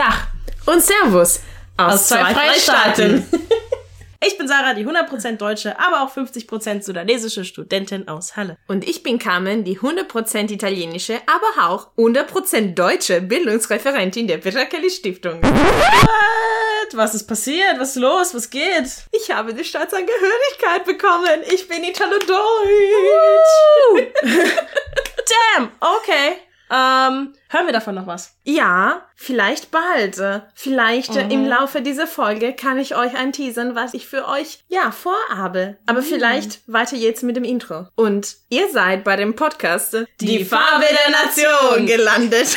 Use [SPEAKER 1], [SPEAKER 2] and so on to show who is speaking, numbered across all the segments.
[SPEAKER 1] Dach und Servus aus,
[SPEAKER 2] Aus zwei Freistaaten. Ich bin Sarah, die 100% deutsche, aber auch 50% sudanesische Studentin aus Halle.
[SPEAKER 1] Und ich bin Carmen, die 100% italienische, aber auch 100% deutsche Bildungsreferentin der Petra Kelly Stiftung.
[SPEAKER 2] What? Was ist passiert? Was ist los? Was geht?
[SPEAKER 1] Ich habe die Staatsangehörigkeit bekommen. Ich bin Italo-Deutsch.
[SPEAKER 2] Damn! Okay. Ähm, hören wir davon noch was?
[SPEAKER 1] Ja, vielleicht bald. Äh, Vielleicht äh,
[SPEAKER 2] Mhm.
[SPEAKER 1] im Laufe dieser Folge kann ich euch anteasern, was ich für euch, ja, vorhabe. Aber
[SPEAKER 2] Mhm.
[SPEAKER 1] vielleicht weiter jetzt mit dem Intro. Und ihr seid bei dem Podcast äh,
[SPEAKER 2] Die Farbe der Nation
[SPEAKER 1] gelandet.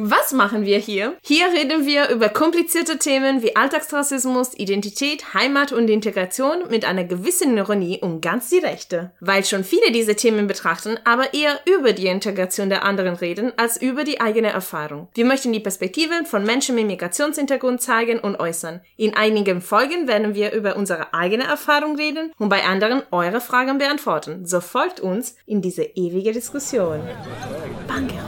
[SPEAKER 1] Was machen wir hier? Hier reden wir über komplizierte Themen wie Alltagsrassismus, Identität, Heimat und Integration mit einer gewissen Ironie um ganz die Rechte. Weil schon viele diese Themen betrachten, aber eher über die Integration der anderen reden, als über die eigene Erfahrung. Wir möchten die Perspektiven von Menschen mit Migrationshintergrund zeigen und äußern. In einigen Folgen werden wir über unsere eigene Erfahrung reden und bei anderen eure Fragen beantworten. So folgt uns in diese ewige Diskussion. Bankgeräusch.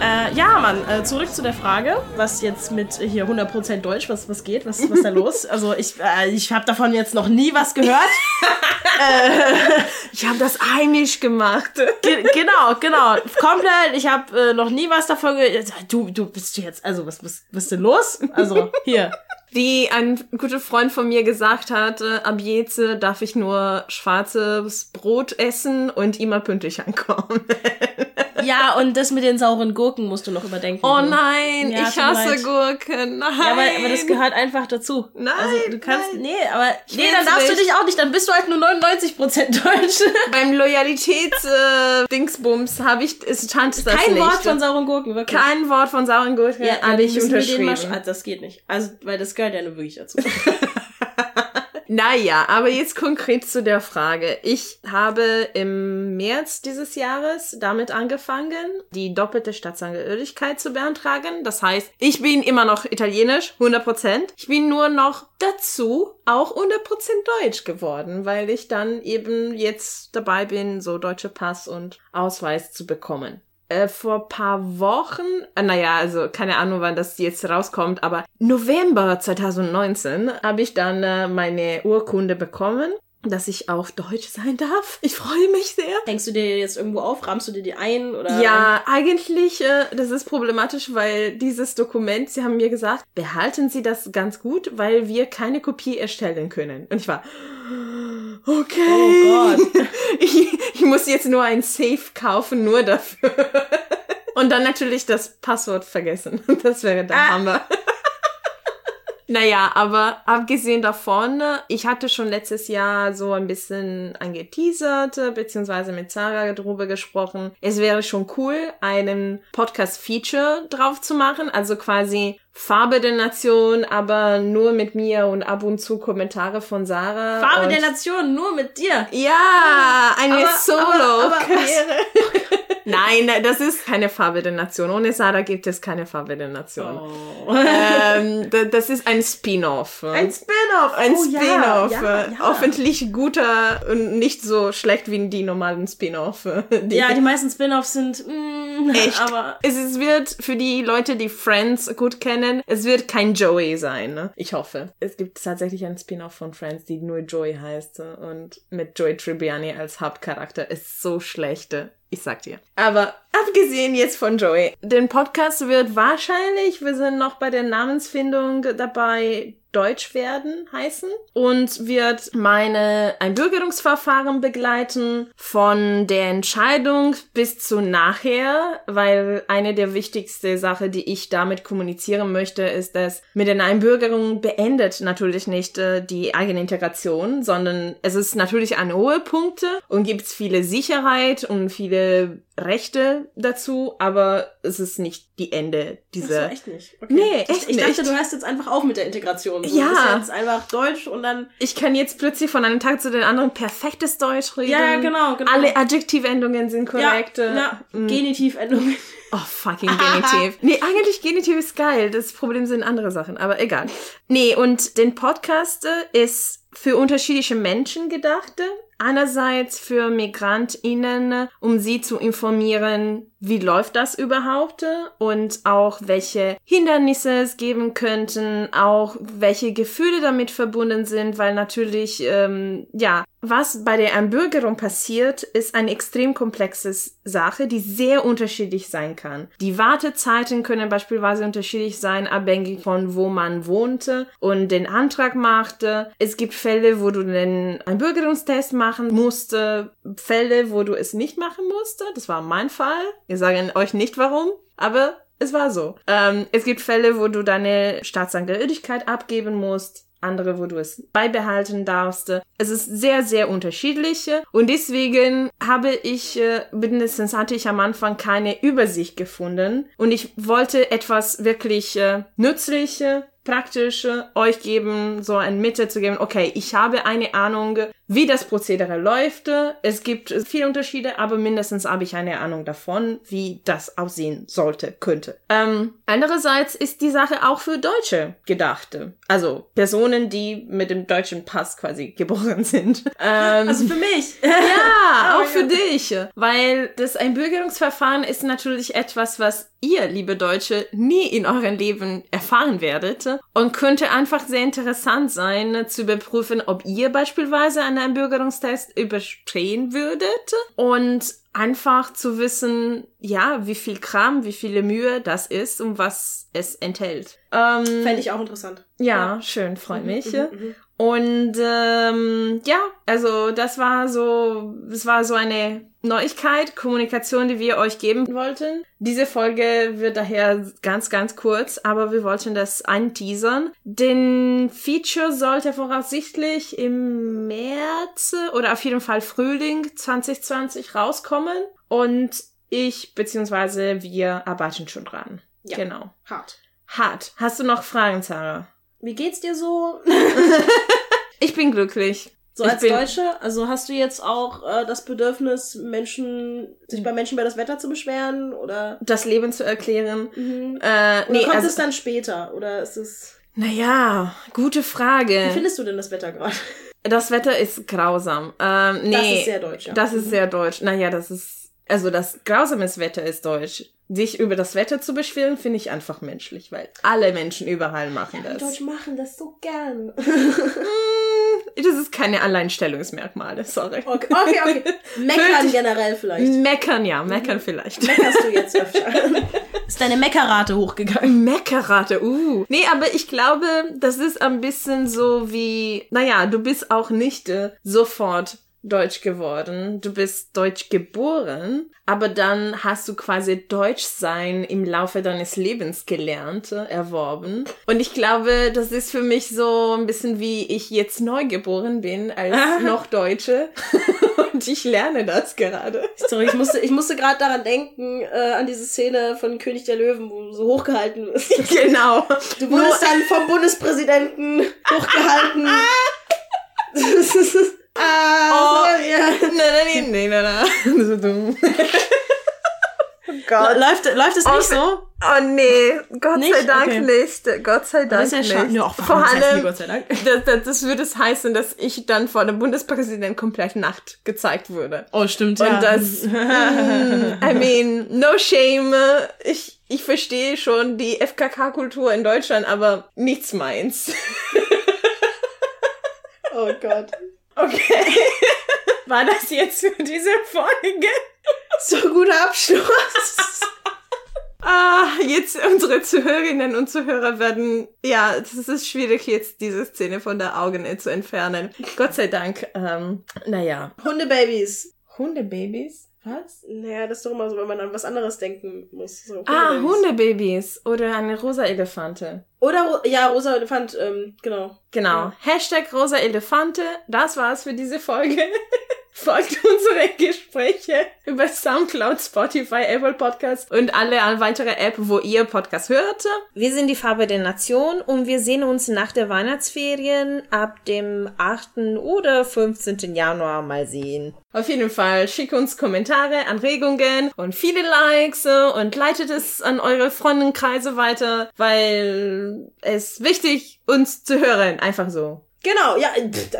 [SPEAKER 2] Äh, ja, Mann, äh, zurück zu der Frage, was jetzt mit hier 100% Deutsch, was, was geht, was, was da los? Also ich, äh, ich habe davon jetzt noch nie was gehört.
[SPEAKER 1] Ich habe das heimisch gemacht.
[SPEAKER 2] Ge genau, genau, komplett. Ich habe äh, noch nie was davon gehört. Du, du bist jetzt, also was, was, was ist denn los? Also hier.
[SPEAKER 1] Wie ein guter Freund von mir gesagt hat, ab jetzt äh, darf ich nur schwarzes Brot essen und immer pünktlich ankommen.
[SPEAKER 2] Ja, und das mit den sauren Gurken musst du noch überdenken.
[SPEAKER 1] Oh
[SPEAKER 2] du.
[SPEAKER 1] nein,
[SPEAKER 2] Ja,
[SPEAKER 1] ich hasse
[SPEAKER 2] leid.
[SPEAKER 1] Gurken. Nein.
[SPEAKER 2] Ja, aber, aber das gehört einfach dazu.
[SPEAKER 1] Nein,
[SPEAKER 2] Also du kannst,
[SPEAKER 1] nein.
[SPEAKER 2] nee, aber, nee,
[SPEAKER 1] will's
[SPEAKER 2] dann darfst du
[SPEAKER 1] nicht.
[SPEAKER 2] dich auch nicht, dann bist du halt nur 99% Deutsch.
[SPEAKER 1] Beim Loyalitäts-Dingsbums habe ich, es stand das
[SPEAKER 2] Kein
[SPEAKER 1] nicht.
[SPEAKER 2] Wort von sauren Gurken, wirklich.
[SPEAKER 1] Kein Wort von sauren Gurken
[SPEAKER 2] ja,
[SPEAKER 1] habe ich
[SPEAKER 2] den
[SPEAKER 1] unterschrieben.
[SPEAKER 2] sch- ah, das geht nicht. Also, weil das gehört ja nur wirklich dazu.
[SPEAKER 1] Naja, aber jetzt konkret zu der Frage. Ich habe im März dieses Jahres damit angefangen, die doppelte Staatsangehörigkeit zu beantragen. Das heißt, ich bin immer noch italienisch, 100%. Ich bin nur noch dazu auch 100% deutsch geworden, weil ich dann eben jetzt dabei bin, so deutsche Pass und Ausweis zu bekommen äh, vor paar Wochen, äh, naja, also keine Ahnung, wann das jetzt rauskommt, aber November 2019 habe ich dann äh, meine Urkunde bekommen, dass ich auch Deutsch sein darf. Ich freue mich sehr.
[SPEAKER 2] Hängst du dir jetzt irgendwo auf, rahmst du dir die ein oder?
[SPEAKER 1] Ja, eigentlich, äh, das ist problematisch, weil dieses Dokument, sie haben mir gesagt, behalten Sie das ganz gut, weil wir keine Kopie erstellen können. Und ich war, okay.
[SPEAKER 2] Oh Gott.
[SPEAKER 1] Ich, ich muss jetzt nur ein Safe kaufen, nur dafür. Und dann natürlich das Passwort vergessen. Das wäre der
[SPEAKER 2] Ah.
[SPEAKER 1] Hammer. Naja, aber abgesehen davon, ich hatte schon letztes Jahr so ein bisschen angeteasert, beziehungsweise mit Sarah drüber gesprochen. Es wäre schon cool, einen Podcast-Feature drauf zu machen, also quasi Farbe der Nation, aber nur mit mir und ab und zu Kommentare von Sarah.
[SPEAKER 2] Farbe der Nation, nur mit dir.
[SPEAKER 1] ja, eine Solo-Karriere. Nein, das ist keine Farbe der Nation. Ohne Sarah gibt es keine Farbe der Nation.
[SPEAKER 2] Oh.
[SPEAKER 1] Ähm, da- das ist ein Spin-off.
[SPEAKER 2] Ein Spin-off.
[SPEAKER 1] Ein
[SPEAKER 2] oh,
[SPEAKER 1] Spin-off.
[SPEAKER 2] Ja, ja.
[SPEAKER 1] Hoffentlich guter und nicht so schlecht wie die normalen Spin-off.
[SPEAKER 2] Ja, die meisten Spin-offs sind mm,
[SPEAKER 1] Echt?
[SPEAKER 2] aber
[SPEAKER 1] es, es wird für die Leute, die Friends gut kennen, es wird kein Joey sein. Ne? Ich hoffe. Es gibt tatsächlich einen Spin-off von Friends, die nur Joey heißt und mit Joey Tribbiani als Hauptcharakter. Ist so schlechte. Ich sag dir. Aber abgesehen jetzt von Joey, den Podcast wird wahrscheinlich, wir sind noch bei der Namensfindung dabei, Deutsch werden heißen und wird meine Einbürgerungsverfahren begleiten von der Entscheidung bis zu nachher, weil eine der wichtigsten Sachen, die ich damit kommunizieren möchte, ist, dass mit der Einbürgerung beendet natürlich nicht äh, die eigene Integration, sondern es ist natürlich an hohe Punkte und gibt viele Sicherheit und viele Rechte dazu, aber es ist nicht die Ende dieser.
[SPEAKER 2] Ach so, echt nicht. Okay.
[SPEAKER 1] Nee,
[SPEAKER 2] ich,
[SPEAKER 1] echt
[SPEAKER 2] ich dachte,
[SPEAKER 1] nicht.
[SPEAKER 2] du hörst jetzt einfach auf mit der Integration. So,
[SPEAKER 1] Ja.
[SPEAKER 2] Du bist jetzt einfach Deutsch und dann.
[SPEAKER 1] Ich kann jetzt plötzlich von einem Tag zu den anderen perfektes Deutsch reden.
[SPEAKER 2] Ja, genau, genau.
[SPEAKER 1] Alle Adjektivendungen sind korrekt.
[SPEAKER 2] Ja, ja. Genitivendungen.
[SPEAKER 1] Oh, fucking Genitiv. nee, eigentlich Genitiv ist geil. Das Problem sind andere Sachen, aber egal. Nee, und den Podcast ist für unterschiedliche Menschen gedacht. Einerseits für MigrantInnen, um sie zu informieren, wie läuft das überhaupt und auch welche Hindernisse es geben könnten, auch welche Gefühle damit verbunden sind, weil natürlich, ähm, ja, was bei der Einbürgerung passiert, ist eine extrem komplexe Sache, die sehr unterschiedlich sein kann. Die Wartezeiten können beispielsweise unterschiedlich sein, abhängig von wo man wohnte und den Antrag machte. Es gibt Fälle, wo du den Einbürgerungstest machen musste, Fälle, wo du es nicht machen musste. Das war mein Fall. Wir sagen euch nicht warum, aber es war so. Ähm, es gibt Fälle, wo du deine Staatsangehörigkeit abgeben musst andere, wo du es beibehalten darfst. Es ist sehr, sehr unterschiedlich und deswegen habe ich, äh, mindestens hatte ich am Anfang keine Übersicht gefunden und ich wollte etwas wirklich äh, nützlich, äh, praktisch äh, euch geben, so ein Mitte zu geben, okay, ich habe eine Ahnung, wie das Prozedere läuft. Es gibt viele Unterschiede, aber mindestens habe ich eine Ahnung davon, wie das aussehen sollte, könnte. Ähm, andererseits ist die Sache auch für Deutsche gedacht. Also Personen, die mit dem deutschen Pass quasi geboren sind. Ähm,
[SPEAKER 2] Also für mich.
[SPEAKER 1] ja,
[SPEAKER 2] Oh
[SPEAKER 1] auch für dich. Weil das Einbürgerungsverfahren ist natürlich etwas, was ihr, liebe Deutsche, nie in eurem Leben erfahren werdet und könnte einfach sehr interessant sein, zu überprüfen, ob ihr beispielsweise einen Einbürgerungstest überstehen würdet und einfach zu wissen, ja, wie viel Kram, wie viele Mühe das ist und was es enthält. Ähm,
[SPEAKER 2] Fände ich auch interessant.
[SPEAKER 1] ja, schön, freut mich.
[SPEAKER 2] Mhm, mhm.
[SPEAKER 1] Und ähm, ja, also das war so, das war so eine Neuigkeit, Kommunikation, die wir euch geben wollten. Diese Folge wird daher ganz, ganz kurz, aber wir wollten das anteasern. Den Feature sollte voraussichtlich im März oder auf jeden Fall Frühling 2020 rauskommen und ich beziehungsweise wir arbeiten schon dran.
[SPEAKER 2] Ja.
[SPEAKER 1] Genau.
[SPEAKER 2] Hart.
[SPEAKER 1] Hart. Hast du noch Fragen, Sarah?
[SPEAKER 2] Wie geht's dir so?
[SPEAKER 1] Ich bin glücklich.
[SPEAKER 2] So
[SPEAKER 1] Ich
[SPEAKER 2] als Deutsche, also hast du jetzt auch äh, das Bedürfnis, Menschen, sich bei Menschen über das Wetter zu beschweren? Oder,
[SPEAKER 1] das Leben zu erklären.
[SPEAKER 2] mhm.
[SPEAKER 1] Äh,
[SPEAKER 2] oder
[SPEAKER 1] nee,
[SPEAKER 2] kommt
[SPEAKER 1] also,
[SPEAKER 2] es dann später? Oder ist es.
[SPEAKER 1] naja, gute
[SPEAKER 2] Wie
[SPEAKER 1] Frage.
[SPEAKER 2] findest du denn das Wetter gerade?
[SPEAKER 1] Das Wetter ist grausam. Ähm, nee,
[SPEAKER 2] Das ist sehr deutsch, ja.
[SPEAKER 1] Das ist sehr deutsch. Naja, das ist, also das grausames Wetter ist deutsch. Sich über das Wetter zu beschweren, finde ich einfach menschlich, weil alle Menschen überall machen
[SPEAKER 2] Die
[SPEAKER 1] das.
[SPEAKER 2] Deutschen machen das so gern.
[SPEAKER 1] Das ist keine Alleinstellungsmerkmale, sorry.
[SPEAKER 2] Okay, okay, okay. Meckern generell vielleicht.
[SPEAKER 1] Meckern, ja, meckern vielleicht.
[SPEAKER 2] Meckerst du jetzt öfter? Ist deine Meckerrate hochgegangen?
[SPEAKER 1] Meckerrate, uh. Nee, aber ich glaube, das ist ein bisschen so wie, naja, du bist auch nicht äh, sofort Deutsch geworden. Du bist Deutsch geboren, aber dann hast du quasi Deutsch sein im Laufe deines Lebens gelernt, äh, erworben. Und ich glaube, das ist für mich so ein bisschen wie ich jetzt neu geboren bin als noch Deutsche. Und ich lerne das gerade.
[SPEAKER 2] Sorry, ich musste, ich musste gerade daran denken, äh, an diese Szene von König der Löwen, wo du so hochgehalten wirst.
[SPEAKER 1] genau.
[SPEAKER 2] Du wurdest dann vom Bundespräsidenten hochgehalten. ah,
[SPEAKER 1] Oh.
[SPEAKER 2] so, ja.
[SPEAKER 1] Nein, nein, nein, nein, nein. So dumm. Oh Gott.
[SPEAKER 2] Läuft, läuft es
[SPEAKER 1] Oh,
[SPEAKER 2] nicht so?
[SPEAKER 1] Oh nee, Gott sei
[SPEAKER 2] Nicht?
[SPEAKER 1] Dank
[SPEAKER 2] Okay.
[SPEAKER 1] nicht. Gott sei Dank
[SPEAKER 2] Das ist ja
[SPEAKER 1] nicht.
[SPEAKER 2] Ja, auch
[SPEAKER 1] Vor
[SPEAKER 2] das
[SPEAKER 1] allem,
[SPEAKER 2] Gott sei Dank.
[SPEAKER 1] das, das, das würde es heißen, dass ich dann vor dem Bundespräsidenten komplett nackt gezeigt würde.
[SPEAKER 2] Oh, stimmt,
[SPEAKER 1] Und das, mm, I mean, no shame. Ich, ich verstehe schon die FKK-Kultur in Deutschland, aber nichts meins.
[SPEAKER 2] oh Gott.
[SPEAKER 1] Okay. War das jetzt für diese Folge?
[SPEAKER 2] So guter Abschluss.
[SPEAKER 1] Ah, jetzt unsere Zuhörerinnen und Zuhörer werden, ja, es ist schwierig jetzt diese Szene von der Augen zu entfernen. Gott sei Dank, ähm, naja.
[SPEAKER 2] Hundebabys.
[SPEAKER 1] Hundebabys? Was?
[SPEAKER 2] Naja, das ist doch immer so, wenn man an was anderes denken muss. So,
[SPEAKER 1] Ah,
[SPEAKER 2] Hundebabys.
[SPEAKER 1] Hundebabys oder eine rosa Elefante.
[SPEAKER 2] Oder, ja, rosa Elefant, ähm, genau.
[SPEAKER 1] Genau.
[SPEAKER 2] Ja.
[SPEAKER 1] Hashtag rosa Elefante. Das war's für diese Folge. folgt unsere Gespräche über Soundcloud, Spotify, Apple Podcasts und alle weitere App, wo ihr Podcast hört. Wir sind die Farbe der Nation und wir sehen uns nach der Weihnachtsferien ab dem 8. oder 15. Januar mal sehen. Auf jeden Fall schickt uns Kommentare, Anregungen und viele Likes und leitet es an eure Freundenkreise weiter, weil es wichtig uns zu hören, einfach so.
[SPEAKER 2] Genau, ja,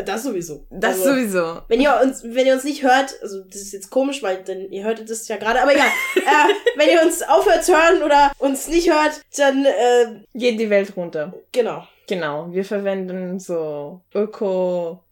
[SPEAKER 2] das sowieso.
[SPEAKER 1] Das also, sowieso.
[SPEAKER 2] Wenn ihr uns, wenn ihr uns nicht hört, also das ist jetzt komisch, weil dann ihr hörtet das ja gerade, aber egal. äh, wenn ihr uns aufhört zu hören oder uns nicht hört, dann äh,
[SPEAKER 1] geht die Welt runter.
[SPEAKER 2] Genau.
[SPEAKER 1] Genau, wir verwenden so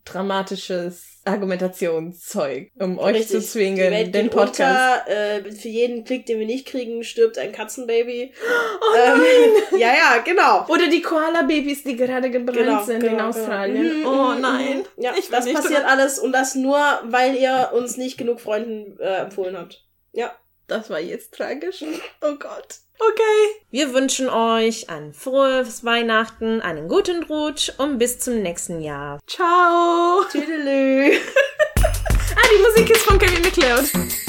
[SPEAKER 1] öko-dramatisches Argumentationszeug, um euch Richtig. zu zwingen, den Podcast.
[SPEAKER 2] Unter, äh, für jeden Klick, den wir nicht kriegen, stirbt ein Katzenbaby. Oh ähm, ja, ja, genau.
[SPEAKER 1] Oder die Koala-Babys, die gerade gebrannt genau, sind genau, in genau. Australien. Genau. Oh nein.
[SPEAKER 2] Ja, ich das passiert dran. alles und das nur, weil ihr uns nicht genug Freunden äh, empfohlen habt. Ja.
[SPEAKER 1] Das war jetzt tragisch. Oh Gott. Okay. Wir wünschen euch ein frohes Weihnachten, einen guten Rutsch und bis zum nächsten Jahr. Ciao.
[SPEAKER 2] Tüdelü.
[SPEAKER 1] ah, die Musik ist von Kevin McLeod.